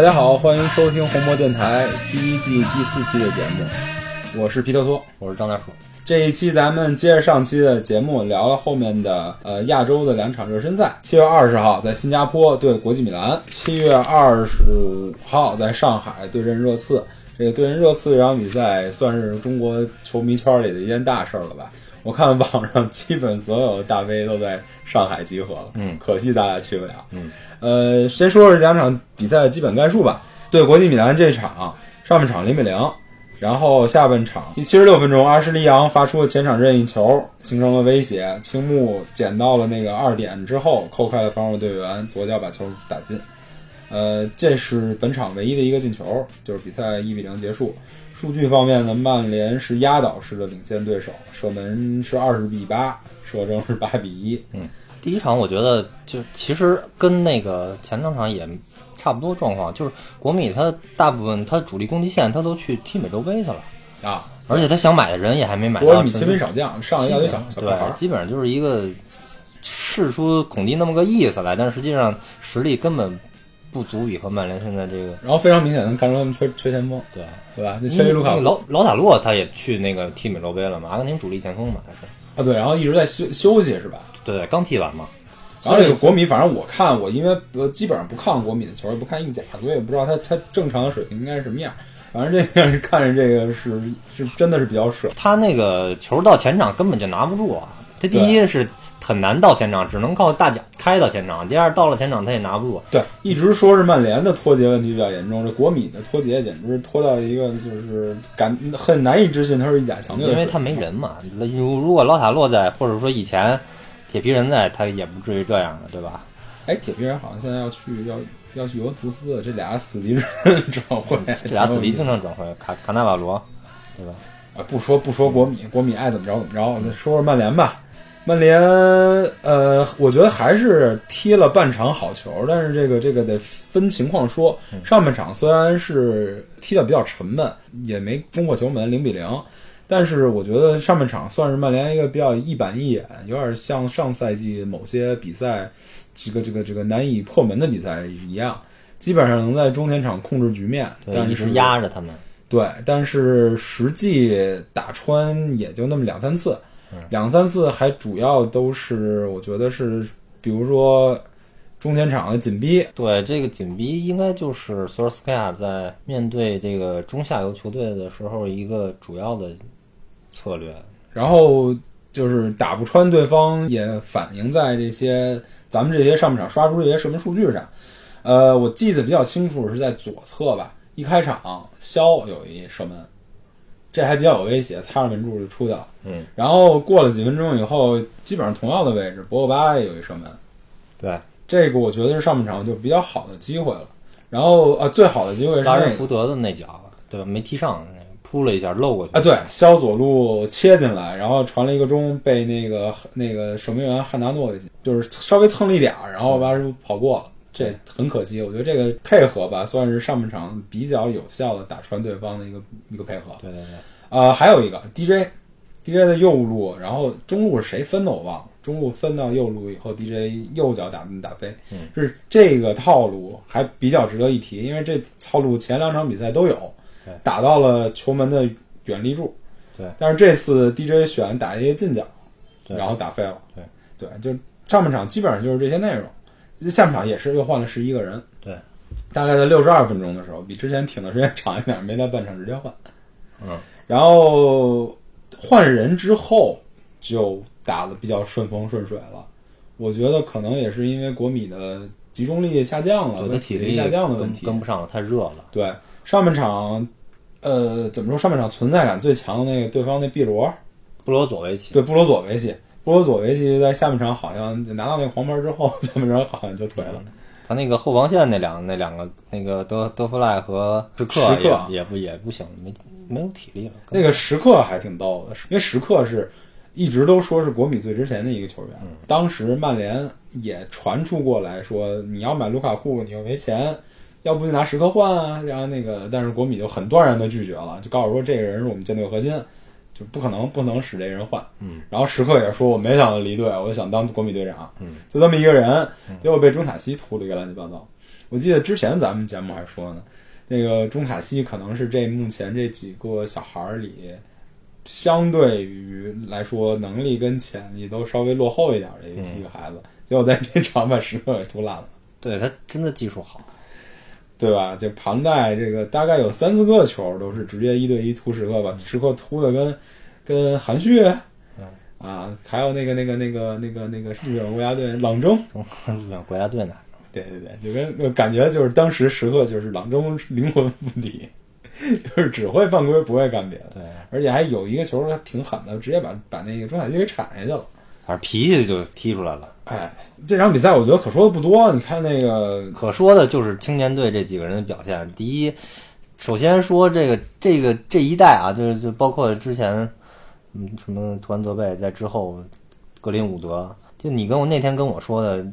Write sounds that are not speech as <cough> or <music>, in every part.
大家好，欢迎收听红魔电台第一季第四期的节目，我是皮特托，我是张大树。这一期咱们接着上期的节目，聊了后面的呃亚洲的两场热身赛。七月二十号在新加坡对国际米兰，七月二十五号在上海对阵热刺。这个对阵热刺这场比赛算是中国球迷圈里的一件大事了吧？我看网上基本所有的大 V 都在上海集合了，嗯，可惜大家去不了，嗯，呃，先说说这两场比赛的基本概述吧。对国际米兰这场，上半场零比零，然后下半场第七十六分钟，阿什利杨发出了前场任意球，形成了威胁，青木捡到了那个二点之后，扣开了防守队员，左脚把球打进。呃，这是本场唯一的一个进球，就是比赛一比零结束。数据方面呢，曼联是压倒式的领先对手，射门是二十比八，射正是八比一。嗯，第一场我觉得就其实跟那个前两场也差不多状况，就是国米他大部分他主力攻击线他都去踢美洲杯去了啊，而且他想买的人也还没买到。国米勤兵少将，上一大堆小小对，基本上就是一个试出孔蒂那么个意思来，但是实际上实力根本。不足以和曼联现在这个，然后非常明显能看出他们缺缺前锋，对对吧？那缺一卢卡，老老塔洛他也去那个踢美洲杯了嘛？阿根廷主力前锋嘛，他是啊，对，然后一直在休休息是吧？对，刚踢完嘛。然后这个国米，反正我看我因为呃基本上不看国米的球，也不看意甲，我也不知道他他正常的水平应该是什么样。反正这个看着这个是是真的是比较水。他那个球到前场根本就拿不住啊！他第一是。很难到前场，只能靠大脚开到前场。第二，到了前场他也拿不住。对，一直说是曼联的脱节问题比较严重，这国米的脱节简直是脱到一个就是感很难以置信，他是意甲强队。因为他没人嘛。如如果老塔洛在，或者说以前铁皮人在，他也不至于这样的，对吧？哎，铁皮人好像现在要去要要去尤文图斯，这俩死敌 <laughs> 转会，这俩死敌经常转会，卡卡纳瓦罗，对吧？啊，不说不说国米，国米爱怎么着怎么着，再说说曼联吧。曼联，呃，我觉得还是踢了半场好球，但是这个这个得分情况说。上半场虽然是踢得比较沉闷，也没攻破球门，零比零，但是我觉得上半场算是曼联一个比较一板一眼，有点像上赛季某些比赛，这个这个这个难以破门的比赛一样，基本上能在中前场控制局面，但是压着他们。对，但是实际打穿也就那么两三次。两三次还主要都是，我觉得是，比如说中前场的紧逼。对，这个紧逼应该就是索尔斯克亚在面对这个中下游球队的时候一个主要的策略。然后就是打不穿对方，也反映在这些咱们这些上半场刷出这些射门数据上。呃，我记得比较清楚是在左侧吧，一开场肖有一射门。这还比较有威胁，擦着门柱就出去了。嗯，然后过了几分钟以后，基本上同样的位置，博格巴有一射门。对，这个我觉得是上半场就比较好的机会了。然后呃，最好的机会是拉什福德的那脚，对吧？没踢上，扑了一下漏过去。啊，对，肖左路切进来，然后传了一个中，被那个那个守门员汉达诺给就是稍微蹭了一点儿，然后把跑过了。这很可惜，我觉得这个配合吧，算是上半场比较有效的打穿对方的一个一个配合。对对对。呃，还有一个 DJ，DJ 的右路，然后中路是谁分的我忘了，中路分到右路以后，DJ 右脚打打飞，是这个套路还比较值得一提，因为这套路前两场比赛都有，打到了球门的远立柱。对。但是这次 DJ 选打一个近角，然后打飞了。对对，就上半场基本上就是这些内容。下半场也是又换了十一个人，对，大概在六十二分钟的时候，比之前挺的时间长一点，没在半场直接换，嗯，然后换人之后就打的比较顺风顺水了。我觉得可能也是因为国米的集中力下降了，体力下降的问题，跟不上了，太热了。对，上半场，呃，怎么说？上半场存在感最强的那个对方那碧罗，布罗佐维奇，对，布罗佐维奇。波罗佐维奇在下半场好像拿到那个黄牌之后，下半场好像就颓了。他那个后防线那两那两个那个德德弗赖和时刻也也不也不行，没没有体力了。那个时刻还挺逗的，因为时刻是一直都说是国米最值钱的一个球员。当时曼联也传出过来说，你要买卢卡库，你又没钱，要不就拿时刻换啊。然后那个，但是国米就很断然的拒绝了，就告诉说这个人是我们舰队核心。就不可能不能使这人换，嗯，然后时刻也说我没想离队，我就想当国米队长，嗯，就这么一个人，结果被中卡西秃了一个乱七八糟。我记得之前咱们节目还说呢，那个中卡西可能是这目前这几个小孩儿里，相对于来说能力跟潜力都稍微落后一点的一个孩子，结果在这场把时刻给突烂了。对他真的技术好，对吧？这庞代这个大概有三四个球都是直接一对一突时刻，把时刻突的跟跟韩旭，啊，还有那个那个那个那个那个日本国家队朗征，日本国家队呢，对对对，就跟就感觉就是当时时刻就是朗征灵魂附体，<laughs> 就是只会犯规不会干别的，对，而且还有一个球他挺狠的，直接把把那个中海基给铲下去了。反正脾气就踢出来了。哎，这场比赛我觉得可说的不多，你看那个可说的就是青年队这几个人的表现。第一，首先说这个这个这一代啊，就是就包括之前，嗯，什么图安泽贝，在之后格林伍德，就你跟我那天跟我说的，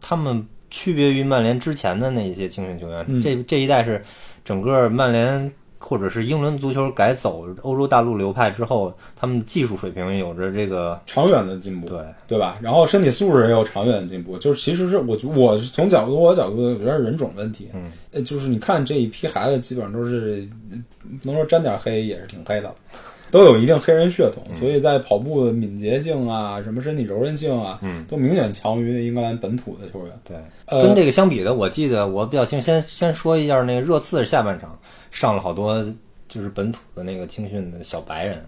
他们区别于曼联之前的那些青训球员，嗯这这一代是整个曼联或者是英伦足球改走欧洲大陆流派之后，他们技术水平有着这个长远的进步，对对吧？然后身体素质也有长远的进步，就是其实是我我是从角度我角度，觉得人种问题。嗯，呃，就是你看这一批孩子，基本上都是能说沾点黑，也是挺黑的，都有一定黑人血统，所以在跑步的敏捷性啊，什么身体柔韧性啊，嗯，都明显强于英格兰本土的球员。对。呃，跟这个相比的，我记得我比较清，先先说一下那个热刺下半场上了好多就是本土的那个青训的小白人，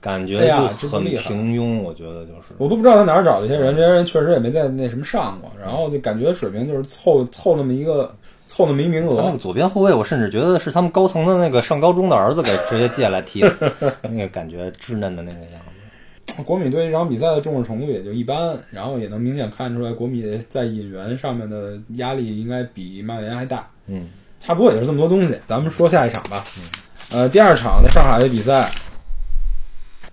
感觉哎呀就很平庸，我觉得就是我都不知道他哪儿找这些人，这些人确实也没在那什么上过，然后就感觉水平就是凑凑那么一个凑那么一名额他那个。左边后卫，我甚至觉得是他们高层的那个上高中的儿子给直接借来踢的，<laughs> 那个感觉稚嫩的那个样子。<laughs> 国米对这场比赛的重视程度也就一般，然后也能明显看出来，国米在引援上面的压力应该比曼联还大。嗯，差不多也是这么多东西。咱们说下一场吧。呃，第二场的上海的比赛，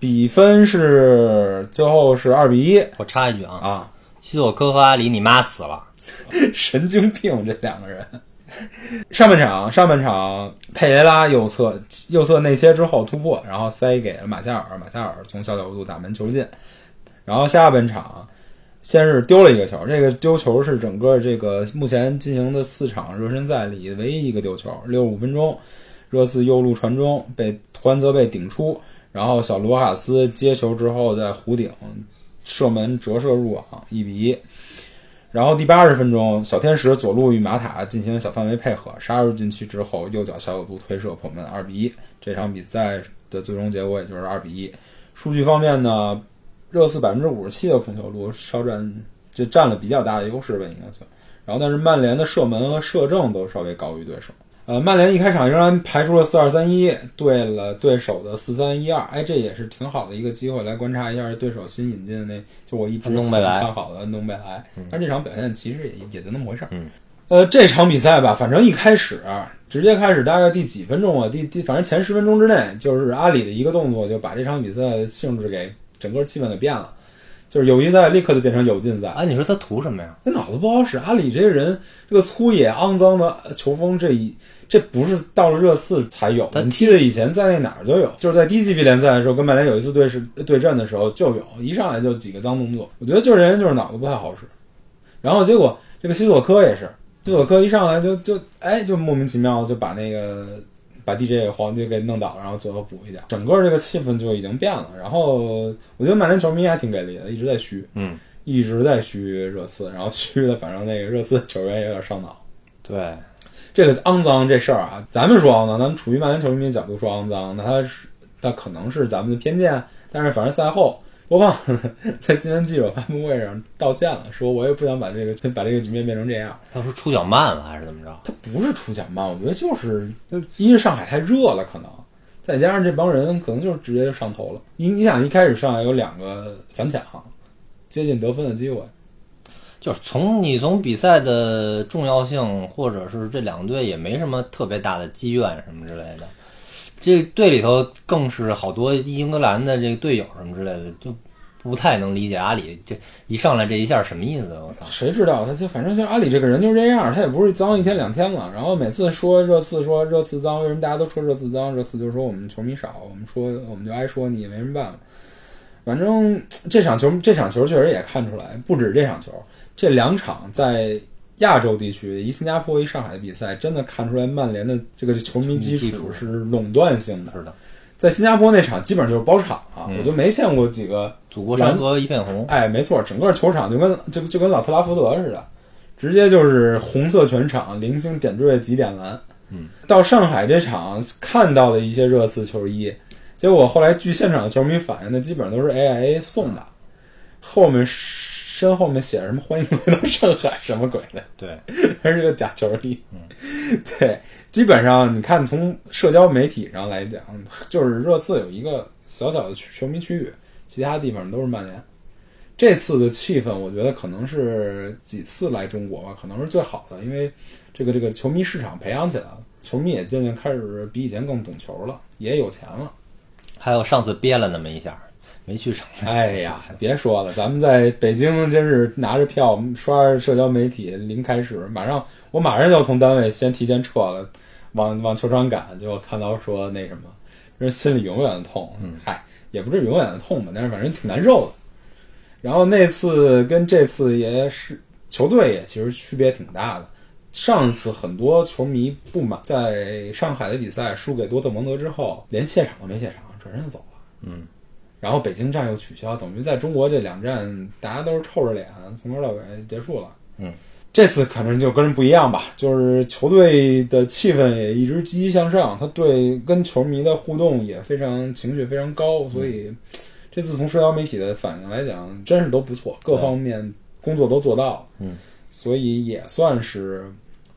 比分是最后是二比一我插一句啊，啊，西索科和阿里，你妈死了！<laughs> 神经病这两个人。<laughs> 上半场，上半场佩雷拉右侧右侧内切之后突破，然后塞给了马夏尔，马夏尔从小角度打门球进。然后下半场先是丢了一个球，这个丢球是整个这个目前进行的四场热身赛里唯一一个丢球。六十五分钟，热刺右路传中被图安泽被顶出，然后小罗卡斯接球之后在弧顶射门折射入网，一比一。然后第八十分钟，小天使左路与马塔进行小范围配合，杀入禁区之后，右脚小角度推射破门，二比一。这场比赛的最终结果也就是二比一。数据方面呢，热刺百分之五十七的控球率，稍占这占了比较大的优势吧，应该算。然后，但是曼联的射门和射正都稍微高于对手。呃，曼联一开场仍然排出了四二三一，对了对手的四三一二，哎，这也是挺好的一个机会来观察一下对手新引进的那，就我一直看好的恩东贝莱。但这场表现其实也也就那么回事儿。嗯，呃，这场比赛吧，反正一开始直接开始大概第几分钟啊，第第反正前十分钟之内，就是阿里的一个动作就把这场比赛的性质给整个气氛给变了，就是友谊赛立刻就变成友劲赛。哎，你说他图什么呀？那脑子不好使，阿里这个人，这个粗野肮脏的球风，这一这不是到了热刺才有的，你记得以前在那哪儿就有，就是在低级别联赛的时候，跟曼联有一次对视对阵的时候就有，一上来就几个脏动作。我觉得就是人就是脑子不太好使，然后结果这个西索科也是，西索科一上来就就哎就莫名其妙地就把那个把 DJ 皇帝给弄倒，然后最后补一下，整个这个气氛就已经变了。然后我觉得曼联球迷还挺给力的，一直在嘘。嗯，一直在嘘热刺，然后嘘的反正那个热刺球员也有点上脑。对，这个肮脏这事儿啊，咱们说肮脏，咱们处于曼联球迷的角度说肮脏，那他是他可能是咱们的偏见，但是反正赛后波胖在今天记者发布会上道歉了，说我也不想把这个把这个局面变成这样。他说出脚慢了还是怎么着？他不是出脚慢，我觉得就是就一是上海太热了，可能再加上这帮人可能就是直接就上头了。你你想一开始上海有两个反抢，接近得分的机会。就是从你从比赛的重要性，或者是这两队也没什么特别大的积怨什么之类的，这队里头更是好多英格兰的这个队友什么之类的，就不太能理解阿里这一上来这一下什么意思？我操！谁知道他就反正就阿里这个人就这样，他也不是脏一天两天了。然后每次说热刺说热刺脏，为什么大家都说热刺脏？热刺就说我们球迷少，我们说我们就挨说你也没什么办法。反正这场球这场球确实也看出来，不止这场球，这两场在亚洲地区，一新加坡一上海的比赛，真的看出来曼联的这个球迷基基础础是垄断性的。是的，在新加坡那场基本上就是包场啊，嗯我就没见过几个，祖国山河一片红。哎，没错，整个球场就跟就就跟老特拉福德似的，直接就是红色全场，零星点缀几点蓝。嗯，到上海这场看到了一些热刺球衣，结果后来据现场的球迷反映，那基本上都是 AIA 送的，后面身后面写着什么“欢迎回到上海”什么鬼的。对，还是个假球衣。对，基本上你看从社交媒体上来讲，就是热刺有一个小小的球迷区域，其他地方都是曼联。这次的气氛，我觉得可能是几次来中国吧，可能是最好的，因为这个这个球迷市场培养起来了，球迷也渐渐开始比以前更懂球了，也有钱了。还有上次憋了那么一下，没去成。哎呀，<laughs> 别说了，咱们在北京真是拿着票刷着社交媒体，临开始马上我马上就要从单位先提前撤了，往往球场赶，结果看到说那什么，这心里永远的痛。嗯，嗨，也不是永远的痛吧，但是反正挺难受的。然后那次跟这次也是球队也其实区别挺大的。上一次很多球迷不满，在上海的比赛输给多特蒙德之后，连谢场都没谢场，转身就走了。嗯，然后北京站又取消，等于在中国这两站大家都是臭着脸从头到尾结束了。嗯，这次可能就跟人不一样吧，就是球队的气氛也一直积极向上，他对跟球迷的互动也非常情绪非常高，所以这次从社交媒体的反应来讲，真是都不错，各方面工作都做到了。嗯，所以也算是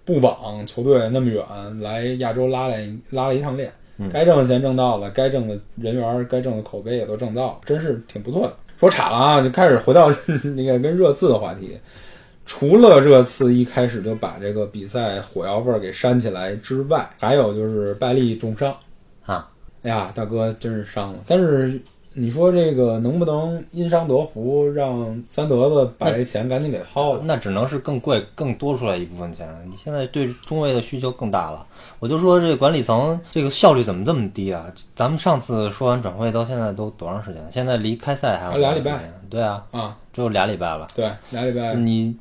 不枉球队那么远来亚洲拉练拉了一趟练。嗯该挣的钱挣到了，该挣的人缘、该挣的口碑也都挣到了，真是挺不错的。说岔了啊，就开始回到那个跟热刺的话题。除了热刺一开始就把这个比赛火药味儿给煽起来之外，还有就是拜利重伤啊。哎呀，大哥真是伤了。但是你说这个能不能因伤得福，让三德子把这钱赶紧给薅了？那只能是更贵、更多出来一部分钱。你现在对中卫的需求更大了。我就说这管理层这个效率怎么这么低啊？咱们上次说完转会到现在都多长时间了？现在离开赛还有啊俩礼拜。对啊，啊，只有俩礼拜了。对，俩礼拜。你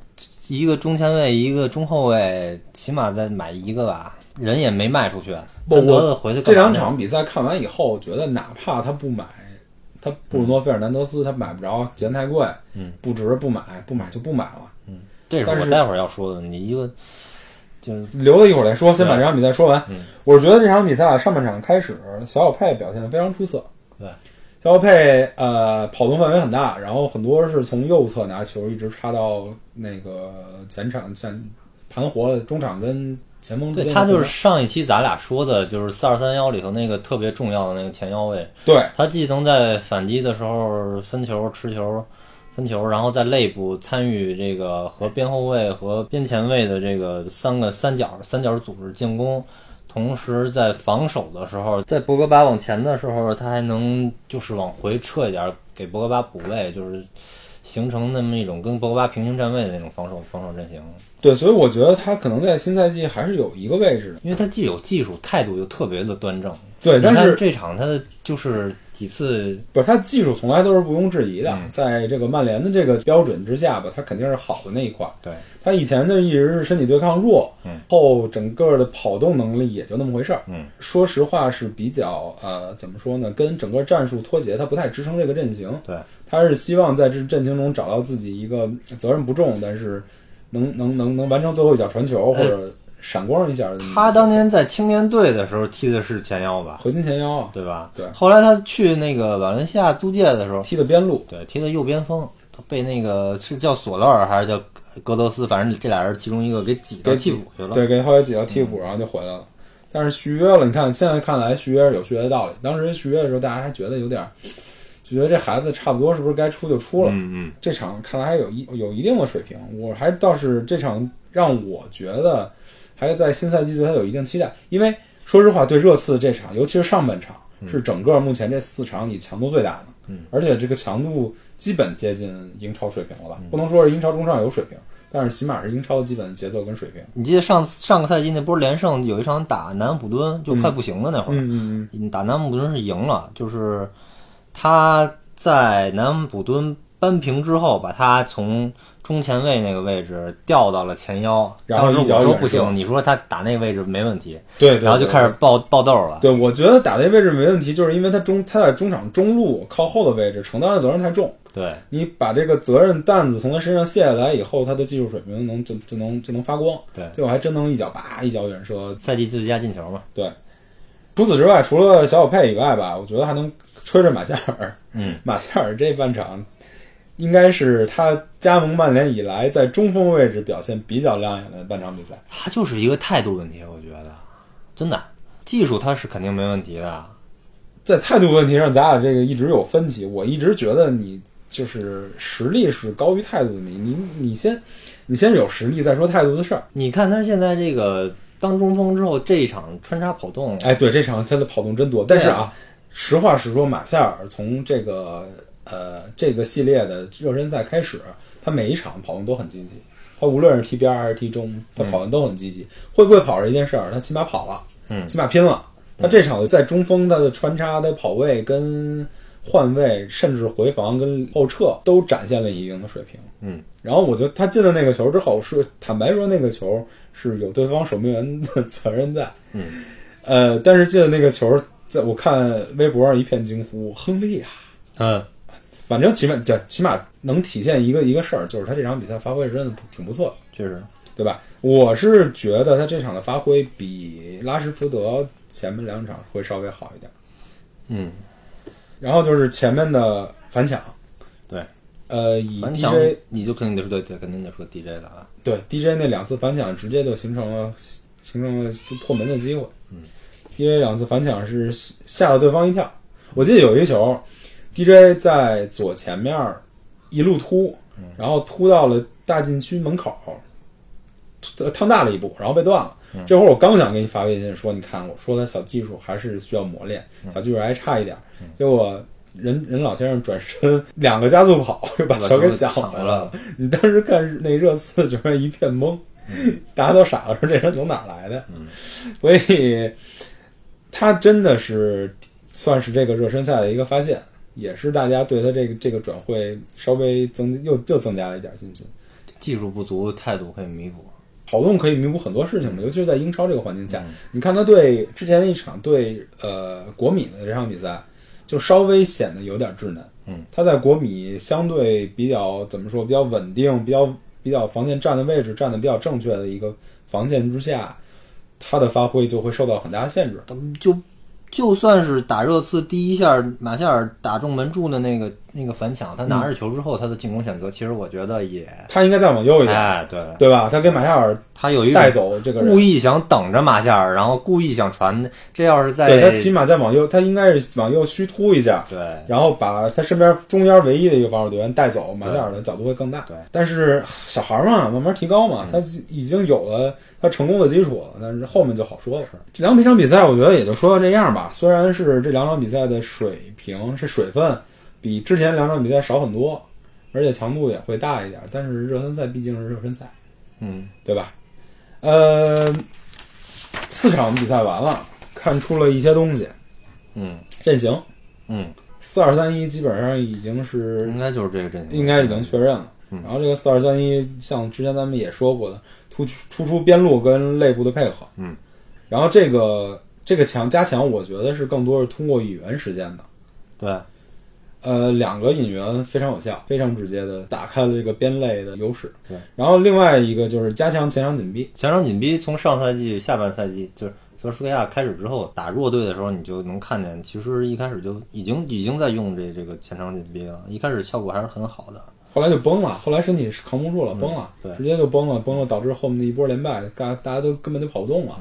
一个中前卫，一个中后卫，起码再买一个吧。人也没卖出去，不三德子回去这两场比赛看完以后，我觉得哪怕他不买，他布鲁诺·费尔南德斯他买不着，钱太贵，嗯，不值不买，不买就不买了，嗯这是我待会儿要说的。你一个就留到一会儿再说，先把这场比赛说完。嗯我是觉得这场比赛啊，上半场开始，小小佩表现的非常出色。对，小小佩呃跑动范围很大，然后很多是从右侧拿球一直插到那个前场，像盘活了中场跟前锋对。他就是上一期咱俩说的，就是四二三幺里头那个特别重要的那个前腰位，对他既能在反击的时候分球、持球、分球，然后在内部参与这个和边后卫和边前卫的这个三个三角三角组织进攻，同时在防守的时候，在博格巴往前的时候，他还能就是往回撤一点，给博格巴补位，就是形成那么一种跟博格巴平行站位的那种防守防守阵型。对，所以我觉得他可能在新赛季还是有一个位置的。因为他既有技术，态度又特别的端正。对，但是这场他的就是几次不是他技术从来都是毋庸置疑的，嗯在这个曼联的这个标准之下吧，他肯定是好的那一块。对他以前的一直是身体对抗弱，嗯，后整个的跑动能力也就那么回事儿。嗯，说实话是比较呃，怎么说呢，跟整个战术脱节，他不太支撑这个阵型。对，他是希望在这阵型中找到自己一个责任不重，但是能能能能完成最后一脚传球或者闪光一下。他当年在青年队的时候踢的是前腰吧，核心前腰啊，对吧？对后来他去那个瓦伦西亚租借的时候，踢的边路。对，踢的右边锋，他被那个是叫索勒尔还是叫格德斯，反正这俩人其中一个给挤到替补去了。对，给后来挤到替补，然后就回来了。但是续约了，你看现在看来续约是有续约的道理。当时续约的时候，大家还觉得有点儿，就觉得这孩子差不多是不是该出就出了。嗯嗯，这场看来还有一有一定的水平，我还倒是这场让我觉得还在新赛季对他有一定期待，因为说实话，对热刺这场，尤其是上半场，是整个目前这四场里强度最大的，嗯，而且这个强度基本接近英超水平了吧？不能说是英超中上游水平，但是起码是英超的基本节奏跟水平。你记得上上个赛季那波连胜有一场打南安普敦就快不行了那会儿，嗯。嗯打南安普敦是赢了，就是他在南安普敦扳平之后，把他从中前卫那个位置调到了前腰。然后我说一脚远射不行，你说他打那个位置没问题，对，对对然后就开始爆爆豆了。对，我觉得打那位置没问题，就是因为他中他在中场中路靠后的位置承担的责任太重。对，你把这个责任担子从他身上卸下来以后，他的技术水平能就就能就能发光。对最后还真能一脚叭一脚远射。赛季最佳进球嘛。对，除此之外，除了小小佩以外吧，我觉得还能吹着马夏尔。嗯，<laughs> 马夏尔这半场应该是他加盟曼联以来在中锋位置表现比较亮眼的半场比赛。他就是一个态度问题，我觉得真的技术他是肯定没问题的。在态度问题上，咱俩这个一直有分歧。我一直觉得你就是实力是高于态度的，你你你先你先有实力再说态度的事儿。你看他现在这个当中锋之后，这一场穿插跑动，哎，对，这场他的跑动真多，但是对啊，实话实说，马夏尔从这个呃这个系列的热身赛开始，他每一场跑动都很积极。他无论是踢边儿还是踢中，他跑动都很积极。会不会跑是一件事儿，他起码跑了，嗯起码拼了。他这场在中锋，他的穿插、他跑位跟换位，甚至回防跟后撤，都展现了一定的水平。嗯，然后我觉得他进了那个球之后，是坦白说，那个球是有对方守门员的 <laughs> 责任在。嗯，呃，但是进了那个球，在我看微博上一片惊呼：“亨利啊！”嗯，反正起码对起码能体现一个一个事儿，就是他这场比赛发挥真的挺不错的。确实，对吧？我是觉得他这场的发挥比拉什福德前面两场会稍微好一点。嗯，然后就是前面的反抢，对，呃，以 DJ 你就肯定得说对对，肯定得说 DJ 了啊。对 DJ 那两次反抢，直接就形成了形成了破门的机会。嗯，DJ 两次反抢是吓了对方一跳。我记得有一个球，DJ 在左前面一路突，然后突到了大禁区门口，突趟大了一步，然后被断了。这会儿我刚想给你发微信说，你看我说他小技术还是需要磨练，小技术还差一点。结果人人老先生转身两个加速跑，就把球给抢抢回来了。你当时看那热刺，就是一片懵，大家都傻了，说这人从哪儿来的？所以他真的是算是这个热身赛的一个发现，也是大家对他这个这个转会稍微增又又增加了一点信心。技术不足，态度可以弥补。跑动可以弥补很多事情嘛，尤其是在英超这个环境下，你看他对之前一场对呃国米的这场比赛，就稍微显得有点稚嫩。嗯，他在国米相对比较怎么说，比较稳定，比较比较防线站的位置站的比较正确的一个防线之下，他的发挥就会受到很大限制。就就算是打热刺第一下，马夏尔打中门柱的那个那个反抢，他拿着球之后，他的进攻选择，其实我觉得也，他应该再往右一点，哎，对，对吧？他跟马夏尔他有一带走这个人故，意想等着马夏尔，然后故意想传，这要是在对他起码再往右，他应该是往右虚突一下，对然后把他身边中间唯一的一个防守队员带走，马夏尔的角度会更大。对，但是小孩嘛，慢慢提高嘛，他已经有了他成功的基础了，但是后面就好说了。这两场比赛，我觉得也就说到这样吧。虽然是这两场比赛的水平是水分比之前两场比赛少很多，而且强度也会大一点，但是热身赛毕竟是热身赛，嗯，对吧？呃，四场比赛完了，看出了一些东西。嗯阵型嗯，四二三一基本上已经是应该就是这个阵型，应该已经确认了。嗯然后这个四二三一，像之前咱们也说过的，突突出边路跟内部的配合。嗯，然后这个这个强加强，我觉得是更多是通过语言实现的。对，呃，两个引援非常有效，非常直接的打开了这个边类的优势。对，然后另外一个就是加强前场紧逼。前场紧逼从上赛季下半赛季就是。说斯克亚开始之后打弱队的时候，你就能看见，其实一开始就已经已经在用这这个前场紧逼了，一开始效果还是很好的。后来就崩了，后来身体扛不住了，崩了，对直接就崩了，崩了，导致后面的一波连败，大大家都根本就跑不动了。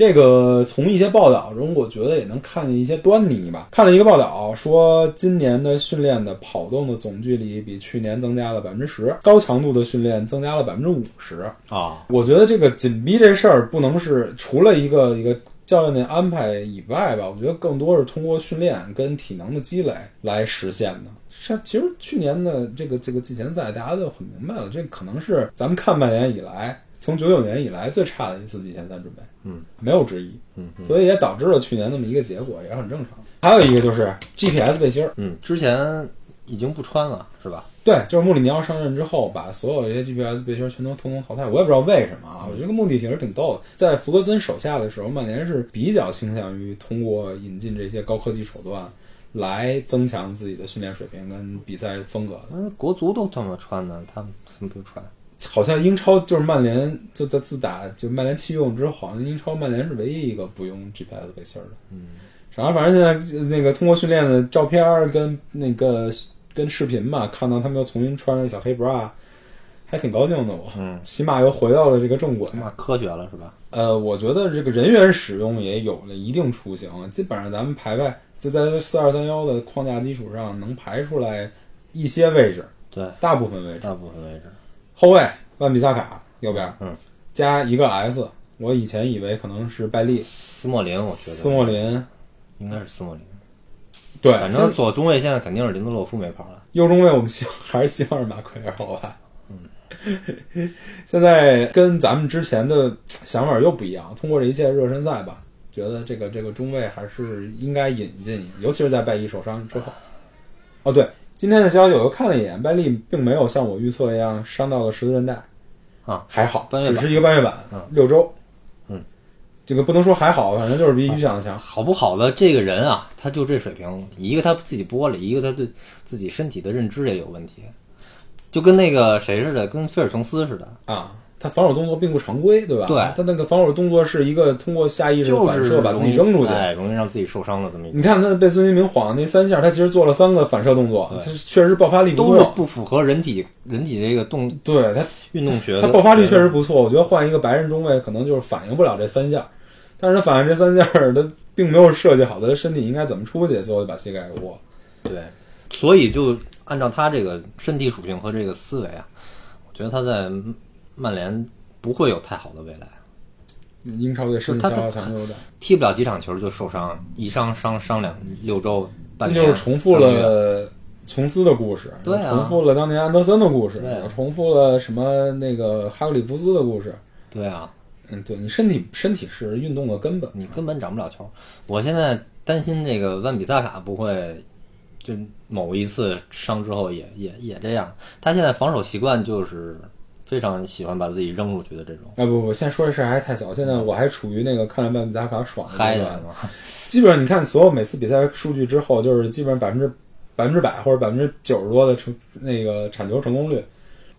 这个从一些报道中，我觉得也能看见一些端倪吧。看了一个报道说，今年的训练的跑动的总距离比去年增加了百分之十，高强度的训练增加了百分之五十。啊，我觉得这个紧逼这事儿不能是除了一个一个教练的安排以外吧，我觉得更多是通过训练跟体能的积累来实现的。是，其实去年的这个这个季前赛，大家都很明白了，这可能是咱们看曼联以来，从九九年以来最差的一次季前赛准备，嗯，没有之一，嗯嗯所以也导致了去年那么一个结果，也是很正常。还有一个就是 GPS 背心儿，嗯，之前已经不穿了，是吧？对，就是穆里尼奥上任之后，把所有这些 GPS 背心全都通通淘汰。我也不知道为什么啊，我觉得这个目的其实挺逗的。在福格森手下的时候，曼联是比较倾向于通过引进这些高科技手段来增强自己的训练水平跟比赛风格的。那国足都这么穿的，他们怎么不穿？好像英超就是曼联就在自打就曼联弃用之后，好像英超曼联是唯一一个不用 GPS 背心儿的。嗯，然后反正现在那个通过训练的照片儿跟那个跟视频嘛，看到他们又重新穿了小黑 bra，还挺高兴的我。嗯，起码又回到了这个正轨。起码科学了是吧？呃，我觉得这个人员使用也有了一定雏形，基本上咱们排排就在四二三幺的框架基础上，能排出来一些位置，对，大部分位置。大部分位置。后卫万比萨卡右边，嗯，加一个 S。我以前以为可能是拜利、斯莫林，我觉得斯莫林，应该是斯莫林。对，反正左中卫现在肯定是林德洛夫没跑了。右中卫我们希望还是希望是马奎尔好吧。嗯，<laughs> 现在跟咱们之前的想法又不一样。通过这一届热身赛吧，觉得这个这个中卫还是应该引进，尤其是在拜利受伤之后。哦，对，今天的消息我又看了一眼，班利并没有像我预测一样伤到了十字韧带，啊，还好，只是一个半月板，嗯。六周。嗯，这个不能说还好，反正就是比预想的强。好不好的这个人啊，他就这水平，一个他自己玻璃，一个他对自己身体的认知也有问题，就跟那个谁似的，跟菲尔琼斯似的，啊，他防守动作并不常规，对吧？对他那个防守动作是一个通过下意识就是反射把自己扔出去。哎，容易让自己受伤的这么一个，你看他被孙兴民晃那三下，他其实做了三个反射动作，他确实爆发力不都是错。不符合人体人体这个动对他，运动学的。他爆发力确实不错。我觉得换一个白人中卫，可能就是反应不了这三下。但是他反应这三下，他并没有设计好他的身体应该怎么出去，最后就把膝盖给握。对，所以就按照他这个身体属性和这个思维啊，我觉得他在曼联不会有太好的未来，英超队身体消耗强度有点，踢不了几场球就受伤，一伤伤伤两六周，半那就是重复了琼斯的故事，对啊重复了当年安德森的故事，对啊重复了什么那个哈格里夫斯的故事。对啊，嗯，对你身体身体是运动的根本。你根本长不了球。我现在担心这个万比萨卡不会，就某一次伤之后也也也这样。他现在防守习惯就是非常喜欢把自己扔出去的这种啊不不，现在说这事儿还太早，现在我还处于那个看了半比萨卡爽的嗨的。<laughs> 基本上你看所有每次比赛数据之后，就是基本上百分之百分之百或者百分之九十多的成那个铲球成功率，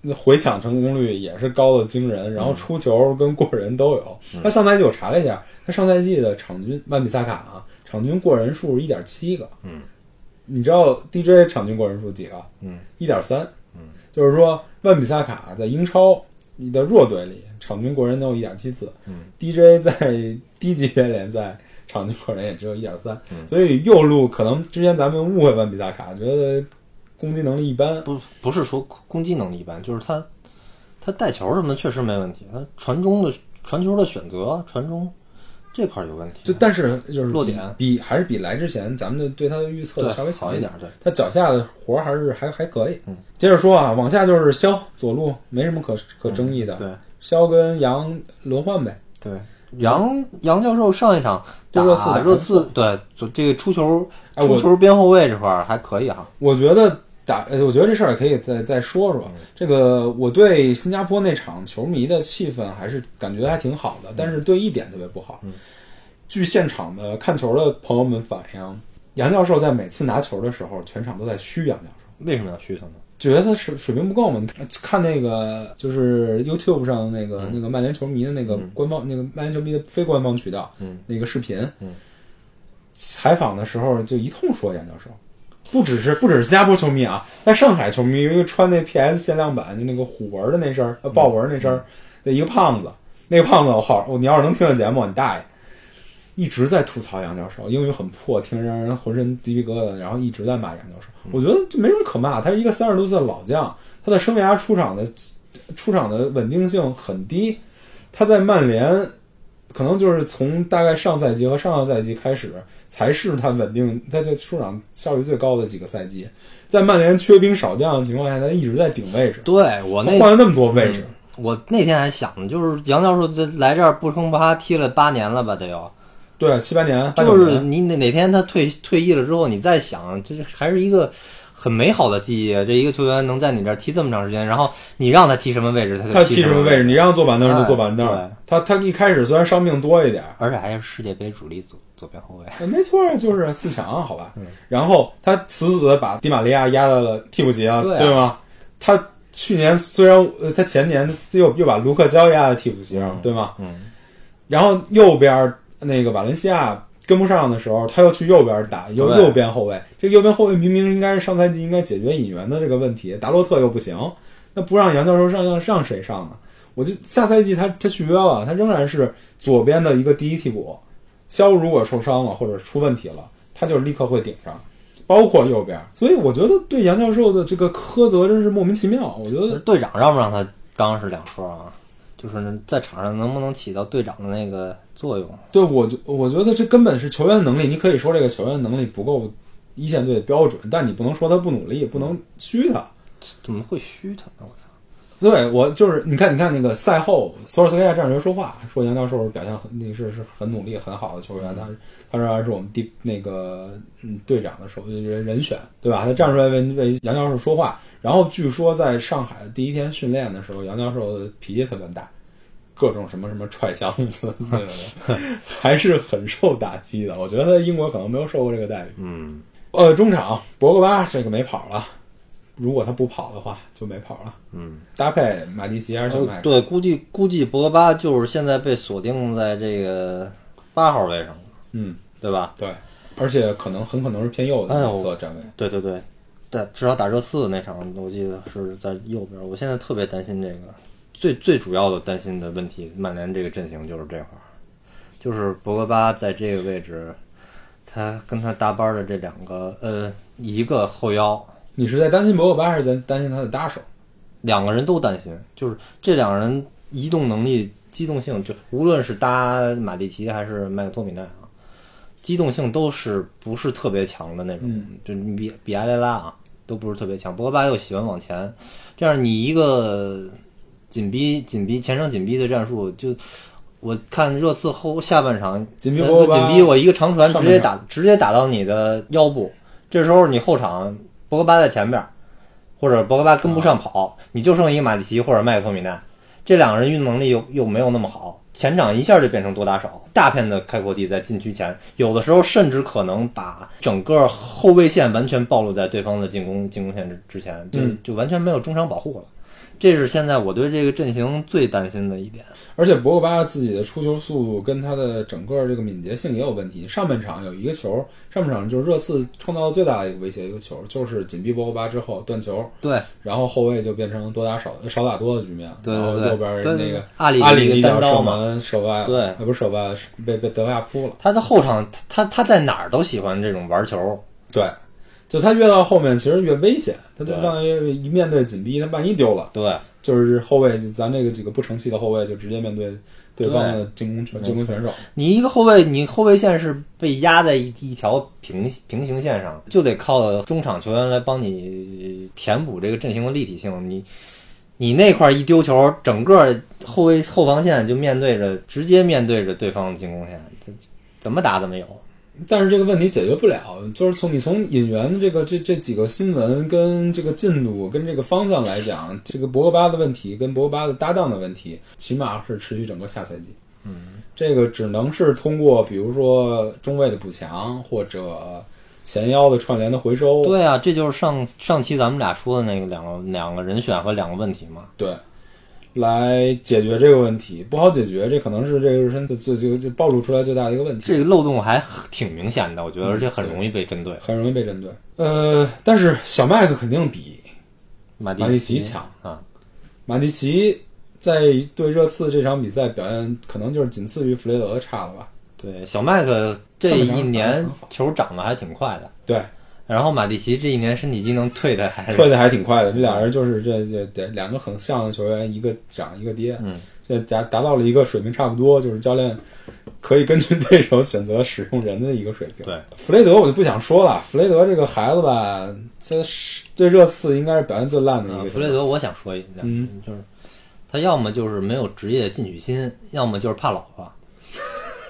那回抢成功率也是高的惊人，然后出球跟过人都有。他上赛季我查了一下，他上赛季的场均曼比萨卡啊，场均过人数一点七个。嗯，你知道 DJ 场均过人数几个？嗯，一点三。嗯，就是说万比萨卡在英超你的弱队里场均过人能有一点七次。嗯，DJ 在 <laughs> 低级别联赛场均过人也只有一点三，嗯所以右路可能之前咱们误会万比萨卡，觉得攻击能力一般。不不是说攻击能力一般，就是他他带球什么的确实没问题，他传中的传球的选择、传中这块儿有问题。就但是就是落点比比还是比来之前咱们的对他的预测对稍微强一点，，对，他脚下的活儿还是还还可以。嗯，接着说啊，往下就是肖左路没什么可可争议的，对肖跟杨轮换呗。对。杨杨教授上一场打对热刺热刺，对，这个出球出球边后卫这块儿还可以哈。我觉得打，呃我觉得这事儿也可以再再说说。这个我对新加坡那场球迷的气氛还是感觉还挺好的，但是对一点特别不好。据现场的看球的朋友们反映，杨教授在每次拿球的时候，全场都在嘘杨教授。为什么要嘘他呢？觉得他水水平不够嘛？你看看那个就是 YouTube 上那个、那个曼联球迷的那个官方、那个曼联球迷的非官方渠道、嗯那个视频，嗯采访的时候就一通说杨教授，不只是不只是新加坡球迷啊，在上海球迷有一个穿那 PS 限量版就那个虎纹的那身儿呃豹纹那身儿的一个胖子，那个胖子我好，你要是能听这节目，你大爷。一直在吐槽杨教授，英语很破，听着让人浑身鸡皮疙瘩，然后一直在骂杨教授。我觉得就没什么可骂，他是一个三十多岁的老将，他的生涯出场的出场的稳定性很低。他在曼联可能就是从大概上赛季和上上赛季开始，才是他稳定他在出场效率最高的几个赛季。在曼联缺兵少将的情况下，他一直在顶位置，对我那换了那么多位置。我那天还想呢，就是杨教授这来这儿不声不哈踢了八年了吧，得有。对，七八年，就是你哪哪天他退退役了之后，你再想，这是还是一个很美好的记忆。这一个球员能在你这儿踢这么长时间，然后你让他踢什么位置，他就他踢什么位置，你让他坐板凳就哎坐板凳对。他他一开始虽然伤病多一点，而且还是世界杯主力左左边后卫。呃没错儿，就是四强，好吧。嗯然后他死死的把迪玛利亚压在了替补席上，对啊对吗？他去年虽然呃，他前年又又把卢克肖压在替补席上，对吗？嗯，然后右边那个瓦伦西亚跟不上的时候，他又去右边打右右边后卫。这个右边后卫明明应该是上赛季应该解决引援的这个问题，达洛特又不行，那不让杨教授上，让让谁上呢？我就下赛季他他续约了，他仍然是左边的一个第一替补。肖如果受伤了或者出问题了，他就立刻会顶上，包括右边。所以我觉得对杨教授的这个苛责真是莫名其妙。我觉得队长让不让他当是两说啊，就是在场上能不能起到队长的那个作用？对我觉我觉得这根本是球员能力。你可以说这个球员能力不够一线队的标准，但你不能说他不努力，不能虚他。怎么会虚他呢？我操！对我就是你看，你看那个赛后，索尔斯克亚站出来说话，说杨教授表现很，那是是很努力、很好的球员，他他仍然是我们第那个嗯队长的首人人选，对吧？他站出来为为杨教授说话。然后据说在上海第一天训练的时候，杨教授的脾气特别大，各种什么什么踹箱子，对对对还是很受打击的。我觉得他在英国可能没有受过这个待遇。嗯，呃，中场博格巴这个没跑了，如果他不跑的话就没跑了。嗯，搭配马蒂奇还是小麦克？对，估计估计博格巴就是现在被锁定在这个八号位上了，嗯，对吧？对，而且可能很可能是偏右的侧站位。对对对，在至少打热刺那场，我记得是在右边。我现在特别担心这个，最最主要的担心的问题，曼联这个阵型就是这块儿，就是博格巴在这个位置，他跟他搭班的这两个，呃，一个后腰，你是在担心博格巴，还是在担心他的搭手？两个人都担心，就是这两个人移动能力、机动性，就无论是搭马蒂奇还是麦克托米奈啊，机动性都是不是特别强的那种，嗯就你比比埃雷拉啊都不是特别强。博格巴又喜欢往前，这样你一个紧逼、紧逼、前程紧逼的战术，就我看热刺后下半场紧逼紧逼我一个长传直接打直接打到你的腰部，这时候你后场博格巴在前边儿，或者博格巴跟不上跑，你就剩一个马蒂奇或者麦克托米奈，这两个人运动能力又又没有那么好，前场一下就变成多打少，大片的开阔地在禁区前，有的时候甚至可能把整个后卫线完全暴露在对方的进攻进攻线之之前，就嗯就完全没有中场保护了。这是现在我对这个阵型最担心的一点。而且博格巴自己的出球速度跟他的整个这个敏捷性也有问题。上半场有一个球，上半场就是热刺创造的最大的一个威胁，一个球就是紧逼博格巴之后断球，对然后后卫就变成多打少少打多的局面，对对对然后右边那个阿里阿里一一脚射个单刀嘛，门射歪了，对呃不是射歪了，是被被德维亚扑了。他的后场他他在哪儿都喜欢这种玩球，对，就他越到后面其实越危险，他就对让一面对紧逼，他万一丢了，对就是后卫咱这个几个不成器的后卫就直接面对对方的进攻权进攻选手。你一个后卫，你后卫线是被压在一一条平平行线上，就得靠中场球员来帮你填补这个阵型的立体性。你你那块儿一丢球，整个后卫后防线就面对着直接面对着对方的进攻线，这怎么打怎么有。但是这个问题解决不了，就是从你从引援的这个这这几个新闻跟这个进度跟这个方向来讲，这个博格巴的问题跟博格巴的搭档的问题，起码是持续整个下赛季。嗯，这个只能是通过比如说中卫的补强或者前腰的串联的回收，对啊，这就是上上期咱们俩说的那个两个两个人选和两个问题嘛。对，来解决这个问题，不好解决，这可能是这个热身最最最最暴露出来最大的一个问题。这个漏洞还挺明显的，我觉得，而且很容易被针对。很容易被针对。呃，但是小麦克肯定比马马蒂奇奇强啊，马蒂奇在对热刺这场比赛表现，可能就是仅次于弗雷德差了吧？对，小麦克这一年球长得还挺快的，对，然后马蒂奇这一年身体机能退的还是退的还挺快的。这俩人就是这这这两个很像的球员，一个涨一个跌，嗯，这达达到了一个水平差不多，就是教练可以根据对手选择使用人的一个水平。对，弗雷德我就不想说了，弗雷德这个孩子吧，这是对热刺应该是表现最烂的一个。啊弗雷德，我想说一下，嗯就是他要么就是没有职业进取心，要么就是怕老婆。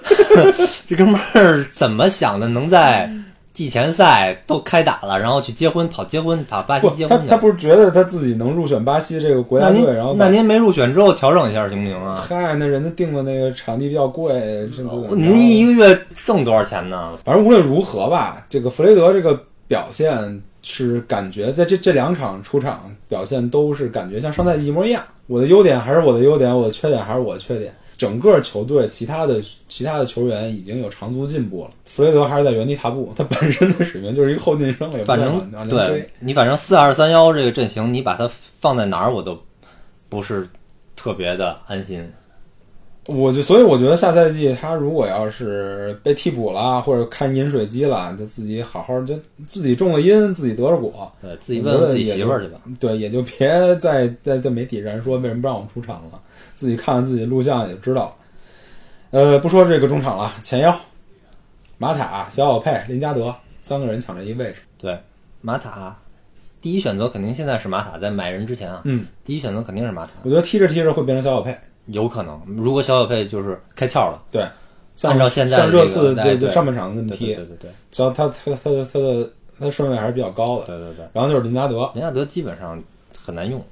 <laughs> 这哥们儿怎么想的？能在季前赛都开打了，然后去结婚跑结婚跑巴西结婚去。他不是觉得他自己能入选巴西这个国家队，然后那您没入选之后调整一下行不行啊？嗨，那人家定的那个场地比较贵，甚至您一个月挣多少钱呢？反正无论如何吧，这个弗雷德这个表现是感觉在这这两场出场表现都是感觉像上赛季一模一样。我的优点还是我的优点，我的缺点还是我的缺点。整个球队其他的其他的球员已经有长足进步了，弗雷德还是在原地踏步。他本身的水平就是一个后进生，也反正对。你反正四二三幺这个阵型，你把它放在哪儿我都不是特别的安心。我就所以我觉得下赛季他如果要是被替补了，或者看饮水机了，就自己好好就自己种了因，自己得了果。对自己问问自己媳妇儿去吧。对，也就别再在在媒体上说为什么不让我出场了，自己看看自己录像也就知道了。呃，不说这个中场了，前腰，马塔、小小佩、林加德三个人抢着一位置。对，马塔第一选择肯定现在是马塔，在买人之前啊，嗯，第一选择肯定是马塔，我觉得踢着踢着会变成小小佩。有可能。如果小小佩就是开窍了，对，像按照现在像热这个哎对刺对。上半场那么对踢对，对对对。只要他他他的他的他的顺位还是比较高的。对对对，然后就是林加德，林加德基本上很难用，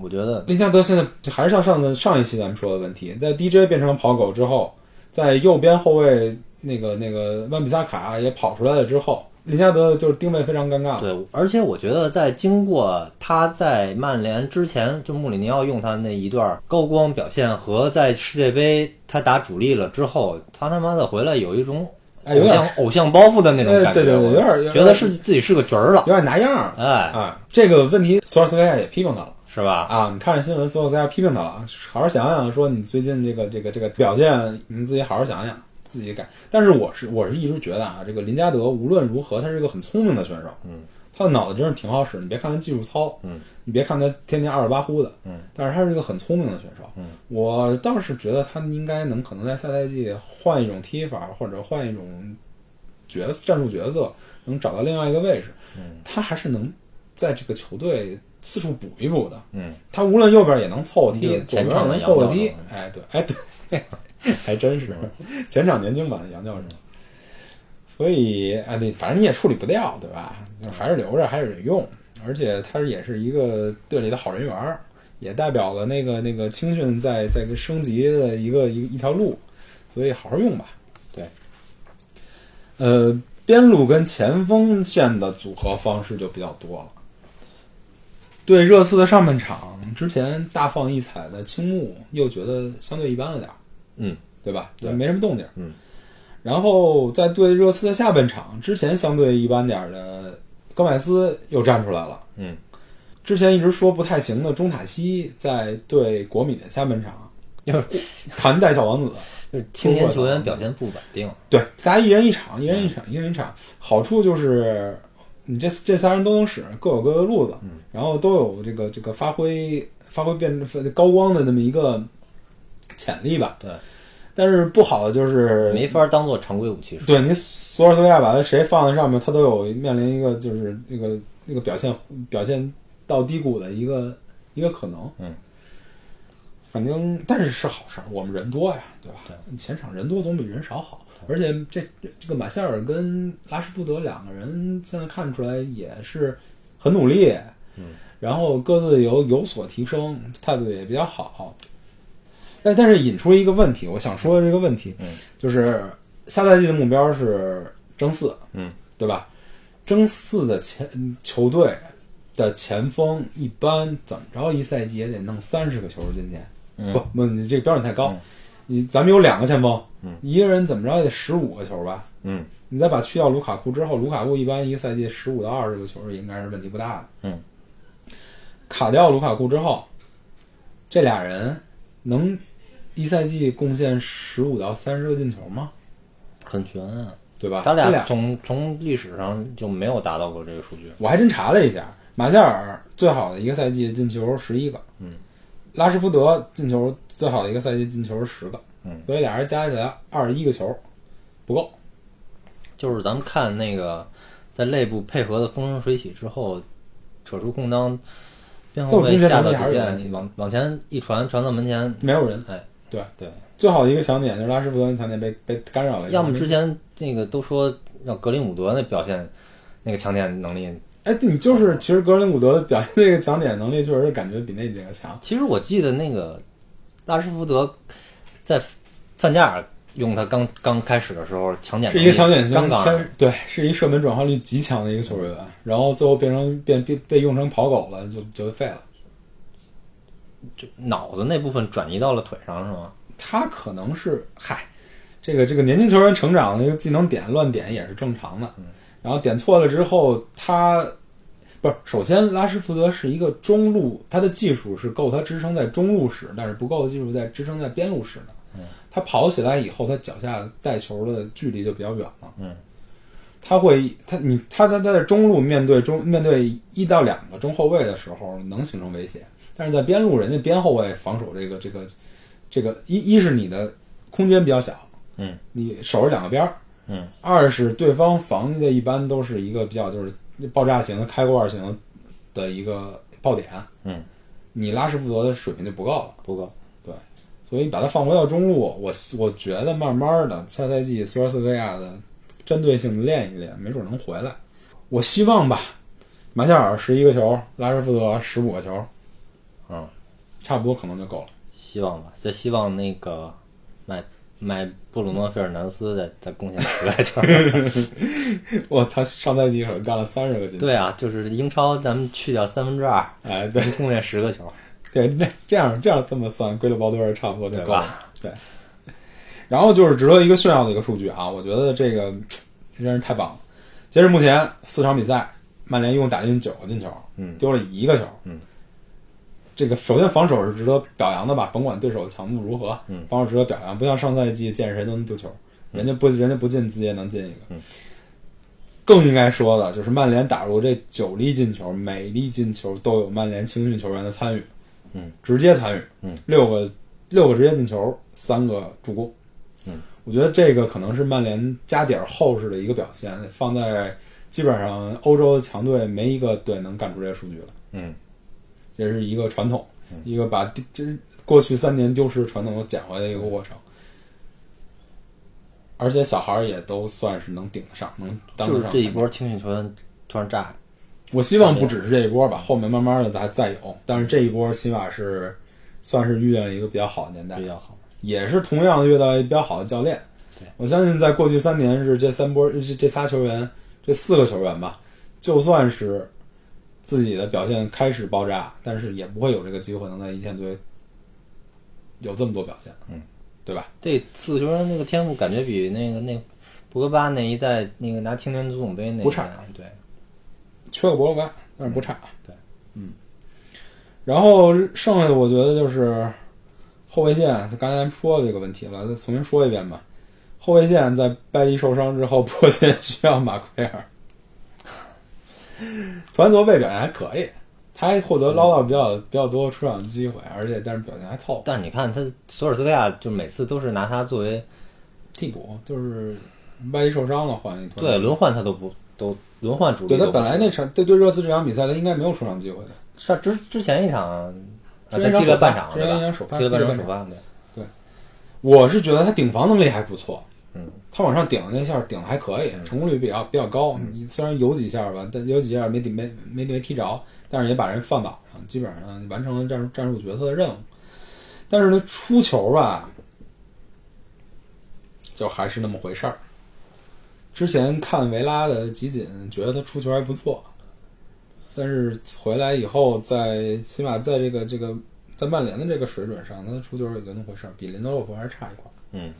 我觉得林加德现在还是像上次上一期咱们说的问题，在 DJ 变成跑狗之后，在右边后卫那个那个万比萨卡也跑出来了之后，林加德就是定位非常尴尬。对，而且我觉得在经过他在曼联之前，就穆里尼奥用他那一段高光表现和在世界杯他打主力了之后，他他妈的回来有一种哎，有点偶像偶像包袱的那种感觉，哎对对对有点有点觉得是自己是个角儿了，有点拿样儿哎，啊。这个问题，索尔斯维亚也批评他了是吧？啊。你看着新闻，索尔斯维亚批评他了，好好想想，说你最近这个这个这个表现，你自己好好想想，自己改。但是我是我是一直觉得啊，这个林加德无论如何，他是一个很聪明的选手，嗯，他的脑子真是挺好使。你别看他技术糙，嗯，你别看他天天二十八呼的，嗯，但是他是一个很聪明的选手，嗯，我倒是觉得他应该能可能在下赛季换一种踢法，或者换一种角色战术角色，能找到另外一个位置，嗯，他还是能在这个球队四处补一补的。嗯，他无论右边也能凑合踢，左边也能凑合踢。哎，对，哎对，<laughs> 还真是前场年轻版的杨教授。所以，哎，你反正你也处理不掉，对吧？就还是留着，还是得用。而且他也是一个队里的好人缘，也代表了那个那个青训在在升级的一个一一条路，所以好好用吧。对，呃，边路跟前锋线的组合方式就比较多了。对热刺的上半场，之前大放异彩的青木又觉得相对一般了点儿，嗯，对吧？对没什么动静。嗯，然后在对热刺的下半场，之前相对一般点儿的戈麦斯又站出来了。嗯，之前一直说不太行的中塔西，在对国米的下半场就是盘带小王子。就是青年球员表现不稳定，对，大家一人一场，一人一场，一人一场。好处就是你这这仨人都能使，各有各的路子，嗯然后都有这个这个发挥发挥变高光的那么一个潜力吧。对，但是不好的就是没法当做常规武器。对你索尔斯维亚把他谁放在上面，他都有面临一个就是那个那个表现表现到低谷的一个一个可能。嗯，反正但是是好事儿，我们人多呀，对吧？前场人多总比人少好。而且这这这个马夏尔跟拉什福德两个人现在看出来也是很努力，嗯，然后各自有有所提升，态度也比较好。但但是引出一个问题，我想说的这个问题，嗯，就是下赛季的目标是争四，嗯，对吧？争四的前球队的前锋一般怎么着一赛季也得弄三十个球进去，嗯不不，你这个标准太高。嗯你咱们有两个前锋，嗯一个人怎么着也得十五个球吧？嗯你再把去掉卢卡库之后，卢卡库一般一个赛季十五到二十个球应该是问题不大的。嗯，卡掉卢卡库之后，这俩人能一赛季贡献十五到三十个进球吗？很悬啊！对吧？他俩从从历史上就没有达到过这个数据。我还真查了一下，马夏尔最好的一个赛季进球十一个，嗯，拉什福德进球最好的一个赛季进球十个，嗯，所以俩人加起来二十一个球，不够。就是咱们看那个在内部配合的风生水起之后，扯出空当，边后卫下到底线，往往前一传，传到门前，没有人，哎，对对，最好的一个强点就是拉什福德的强点被被干扰了一下，要么之前那个都说让格林伍德那表现那个抢点能力。哎，对你就是其实格林伍德表现那个抢点能力，确实感觉比那几个强。其实我记得那个拉什福德在范加尔用他刚刚开始的时候，抢点是一个抢点型，刚刚对，是一射门转化率极强的一个球员，然后最后变成变变被用成跑狗了，就就废了。脑子那部分转移到了腿上是吗？他可能是嗨，这个这个年轻球员成长的一个技能点乱点也是正常的，然后点错了之后，他不是首先拉什福德是一个中路，他的技术是够他支撑在中路使，但是不够的技术在支撑在边路使的。他跑起来以后，他脚下带球的距离就比较远了。嗯，他会他你他他他在中路面对中面对一到两个中后卫的时候能形成威胁，但是在边路人家边后卫防守这个这个这个一一是你的空间比较小，嗯，你守着两个边儿，嗯，二是对方防的一般都是一个比较就是爆炸型的开罐型的一个爆点，嗯，你拉什福德的水平就不够了。不够。对所以把他放回到中路，我我觉得慢慢的下赛季索尔斯克亚的针对性的练一练，没准能回来。我希望吧，马夏尔十一个球，拉什福德十五个球，嗯，差不多可能就够了。希望吧，就希望那个买买布鲁诺·费尔南斯再再贡献十个球。<laughs> 哇，他上赛季可干了三十个进球。对啊，就是英超咱们去掉三分之二，哎，对贡献十个球。对，那这样这样这么算，归了包堆儿差不多就够了对。对。然后就是值得一个炫耀的一个数据啊，我觉得这个真是太棒了。截至目前四场比赛，曼联一共打进九个进球，嗯丢了一个球，嗯。这个首先防守是值得表扬的吧，甭管对手强度如何，嗯。防守值得表扬。不像上赛季见谁都能丢球，人家不人家不进自己也能进一个。嗯。更应该说的就是曼联打入这九粒进球，每粒进球都有曼联青训球员的参与，嗯，直接参与，嗯，六个六个直接进球，三个助攻，嗯，我觉得这个可能是曼联加点儿后世的一个表现，放在基本上欧洲的强队没一个队能干出这些数据来，嗯这是一个传统，一个把这过去三年丢失的传统又捡回来的一个过程。而且小孩儿也都算是能顶得上，能当就是得上。这一波青训球员突然炸。我希望不只是这一波吧，后面慢慢的再再有。但是这一波起码是算是遇见一个比较好的年代比，较好。也是同样遇到一个比较好的教练。对我相信在过去三年是这三波这这仨球员，这四个球员吧，就算是自己的表现开始爆炸，但是也不会有这个机会能在一线队有这么多表现，嗯，对吧？这四个球员那个天赋感觉比那个那博格巴那一代那个拿青年足总杯那一不差对，缺个博格巴，但是不差。对，嗯。然后剩下的我觉得就是后卫线，刚才说了这个问题了，再重新说一遍吧。后卫线在拜利受伤之后，<laughs> 迫切需要马奎尔。图兰佐贝表现还可以，他还获得捞到比较比较多出场机会，而且但是表现还凑合。但是你看他索尔斯克亚就每次都是拿他作为替补就是万一受伤了换一图兰佐对轮换他都不都轮换主。对他本来那场对对热刺这场比赛他应该没有出场机会的。上之之前一场，他踢了半场踢了半踢了半场首发，对，我是觉得他顶防能力还不错，嗯，他往上顶的那下顶的还可以，成功率比较比较高。你虽然有几下吧，但有几下没顶没没没踢着，但是也把人放倒了，基本上完成了战战术决策的任务。但是他出球吧，就还是那么回事儿。之前看维拉的集锦，觉得他出球还不错，但是回来以后在，起码在这个这个在曼联的这个水准上，他的出球也就那么回事儿，比林德洛夫还是差一块儿。嗯，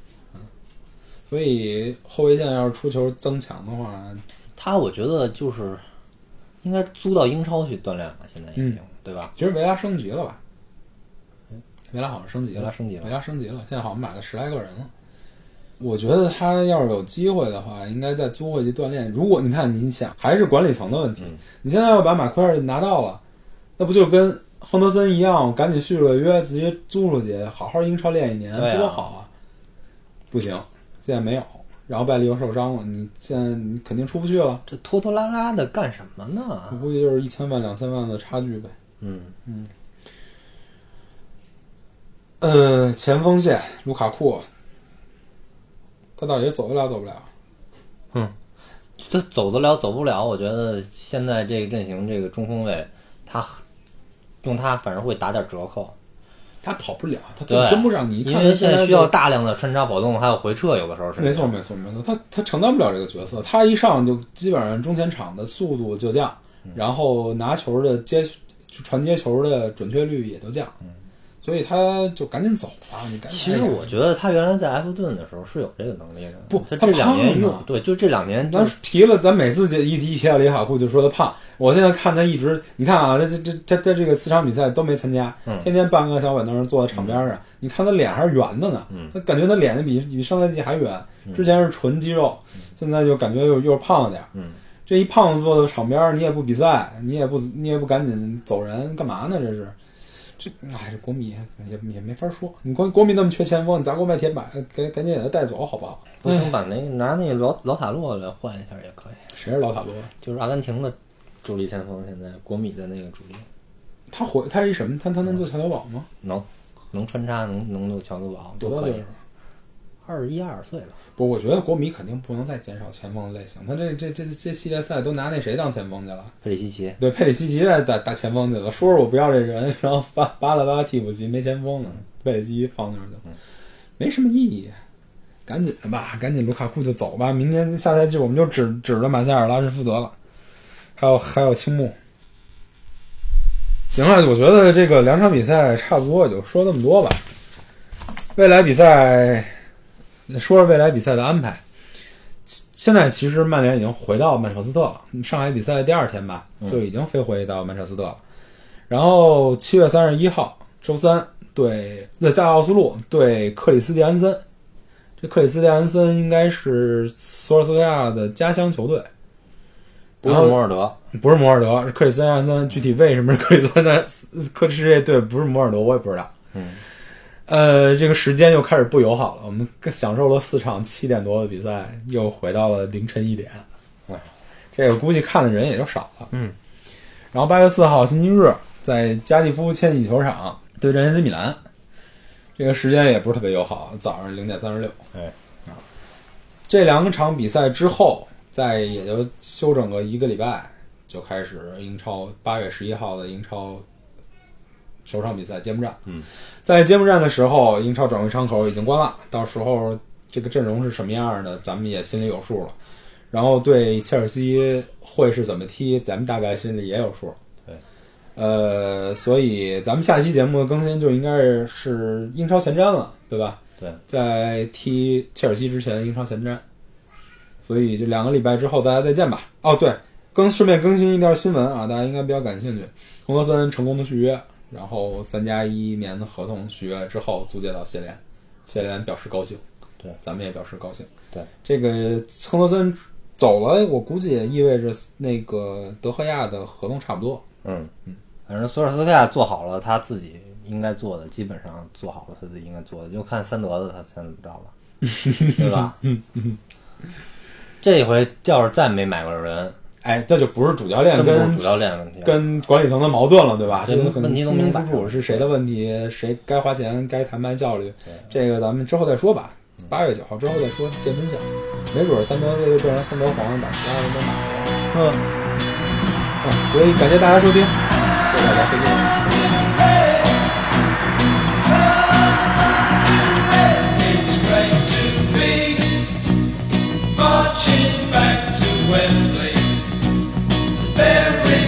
所以后卫线要是出球增强的话，他我觉得就是应该租到英超去锻炼了，现在已经、对吧？其实维拉升级了吧？维拉好像升级了，维拉升级了维拉升级了，现在好像买了十来个人了。我觉得他要是有机会的话，应该再租回去锻炼。如果你看，你想还是管理层的问题，嗯你现在要把马奎尔拿到了，那不就跟亨德森一样，赶紧续个约，直接租出去，好好英超练一年，多好啊！不行，现在没有。然后拜利又受伤了，你现在你肯定出不去了。这拖拖拉拉的干什么呢我？估计就是一千万、两千万的差距呗。嗯嗯，呃，前锋线卢卡库，他到底走得了走不了？嗯他走得了走不了，我觉得现在这个阵型这个中锋位，他用他反而会打点折扣。他跑不了，他跟不上你。因为现在需要大量的穿插跑动，还有回撤，有的时候是没错，没错，没错，他他承担不了这个角色，他一上就基本上中前场的速度就降，嗯然后拿球的接传接球的准确率也就降，所以他就赶紧走吧，你赶紧。其实我觉得他原来在埃弗顿的时候是有这个能力的，不他他这两年胖啊用对，就这两年就咱提了，咱每次就一提一提到里卡库就说他胖。我现在看他一直，你看啊，他这这他他这个四场比赛都没参加，嗯天天搬个小板凳坐在场边上，你看他脸还是圆的呢，嗯他感觉他脸比比上赛季还圆，之前是纯肌肉，现在就感觉又又胖了点儿。嗯这一胖子坐在场边儿，你也不比赛，你也不你也不赶紧走人，干嘛呢？这是，这哎，这国米也也没法说。你国国米那么缺前锋，你砸锅卖铁把，赶赶紧给他带走好不好？不行把那个拿那个老老塔洛来换一下也可以，谁是老塔洛？就是阿根廷的主力前锋，现在国米的那个主力他回他是一什么？他他能做桥头堡吗？能能穿插，能能做强度保，都可以多大岁数。？二十一二岁了，不，我觉得国米肯定不能再减少前锋的类型。他这这这这系列赛都拿那谁当前锋去了？佩里西奇。对，佩里西奇在打打前锋去了，说说我不要这人，然后扒扒拉扒拉替补席没前锋了，佩里西奇放那儿去了，没什么意义。赶紧的吧，赶紧卢卡库就走吧，明年下赛季我们就指指着马夏尔、拉什福德了，还有还有青木。行了，我觉得这个两场比赛差不多，也就说这么多吧。未来比赛，说说未来比赛的安排。现在其实曼联已经回到曼彻斯特了，上海比赛的第二天吧，就已经飞回到曼彻斯特了。然后七月三十一号周三对在在奥斯陆对克里斯蒂安森，这克里斯蒂安森应该是索尔斯克亚的家乡球队，不是摩尔德，不是摩尔德，是克里斯蒂安森。具体为什么是克里斯蒂安森？克是这队不是摩尔德，我也不知道。嗯，呃，这个时间又开始不友好了。我们享受了四场七点多的比赛，又回到了凌晨一点。哎，这个估计看的人也就少了。嗯，然后八月四号星期日，在加利夫千禧球场对阵 AC 米兰，这个时间也不是特别友好，早上零点三十六。哎，啊，这两场比赛之后，再也就休整个一个礼拜，就开始英超八月十一号的英超首场比赛揭幕战。嗯，在揭幕战的时候，英超转会窗口已经关了，到时候这个阵容是什么样的，咱们也心里有数了。然后对切尔西会是怎么踢，咱们大概心里也有数。对，呃，所以咱们下期节目的更新就应该是是英超前瞻了，对吧？对，在踢切尔西之前，英超前瞻。所以就两个礼拜之后大家再见吧。哦，对，更顺便更新一条新闻啊，大家应该比较感兴趣。洪德森成功的续约，然后三加一年的合同续约之后租借到谢联，谢联表示高兴，对，咱们也表示高兴。对，这个亨德森走了，我估计也意味着那个德赫亚的合同差不多。嗯。嗯，反正索尔斯克亚做好了他自己应该做的，基本上做好了他自己应该做的，就看三德子他怎么着了，<laughs> 对吧？<laughs> 这回要是再没买过人，哎，这就不是主教练跟真不是主教练问题，跟管理层的矛盾了，对吧？这个很问题都明摆清清楚楚是谁的问题，谁该花钱，该谈判效率，这个咱们之后再说吧。八月九号之后再说，见分晓。没准儿三德又变成三德皇上，把其他人都买了。呵。嗯，所以感谢大家收听，谢谢大家，再见。It's great to be marching back to Wembley.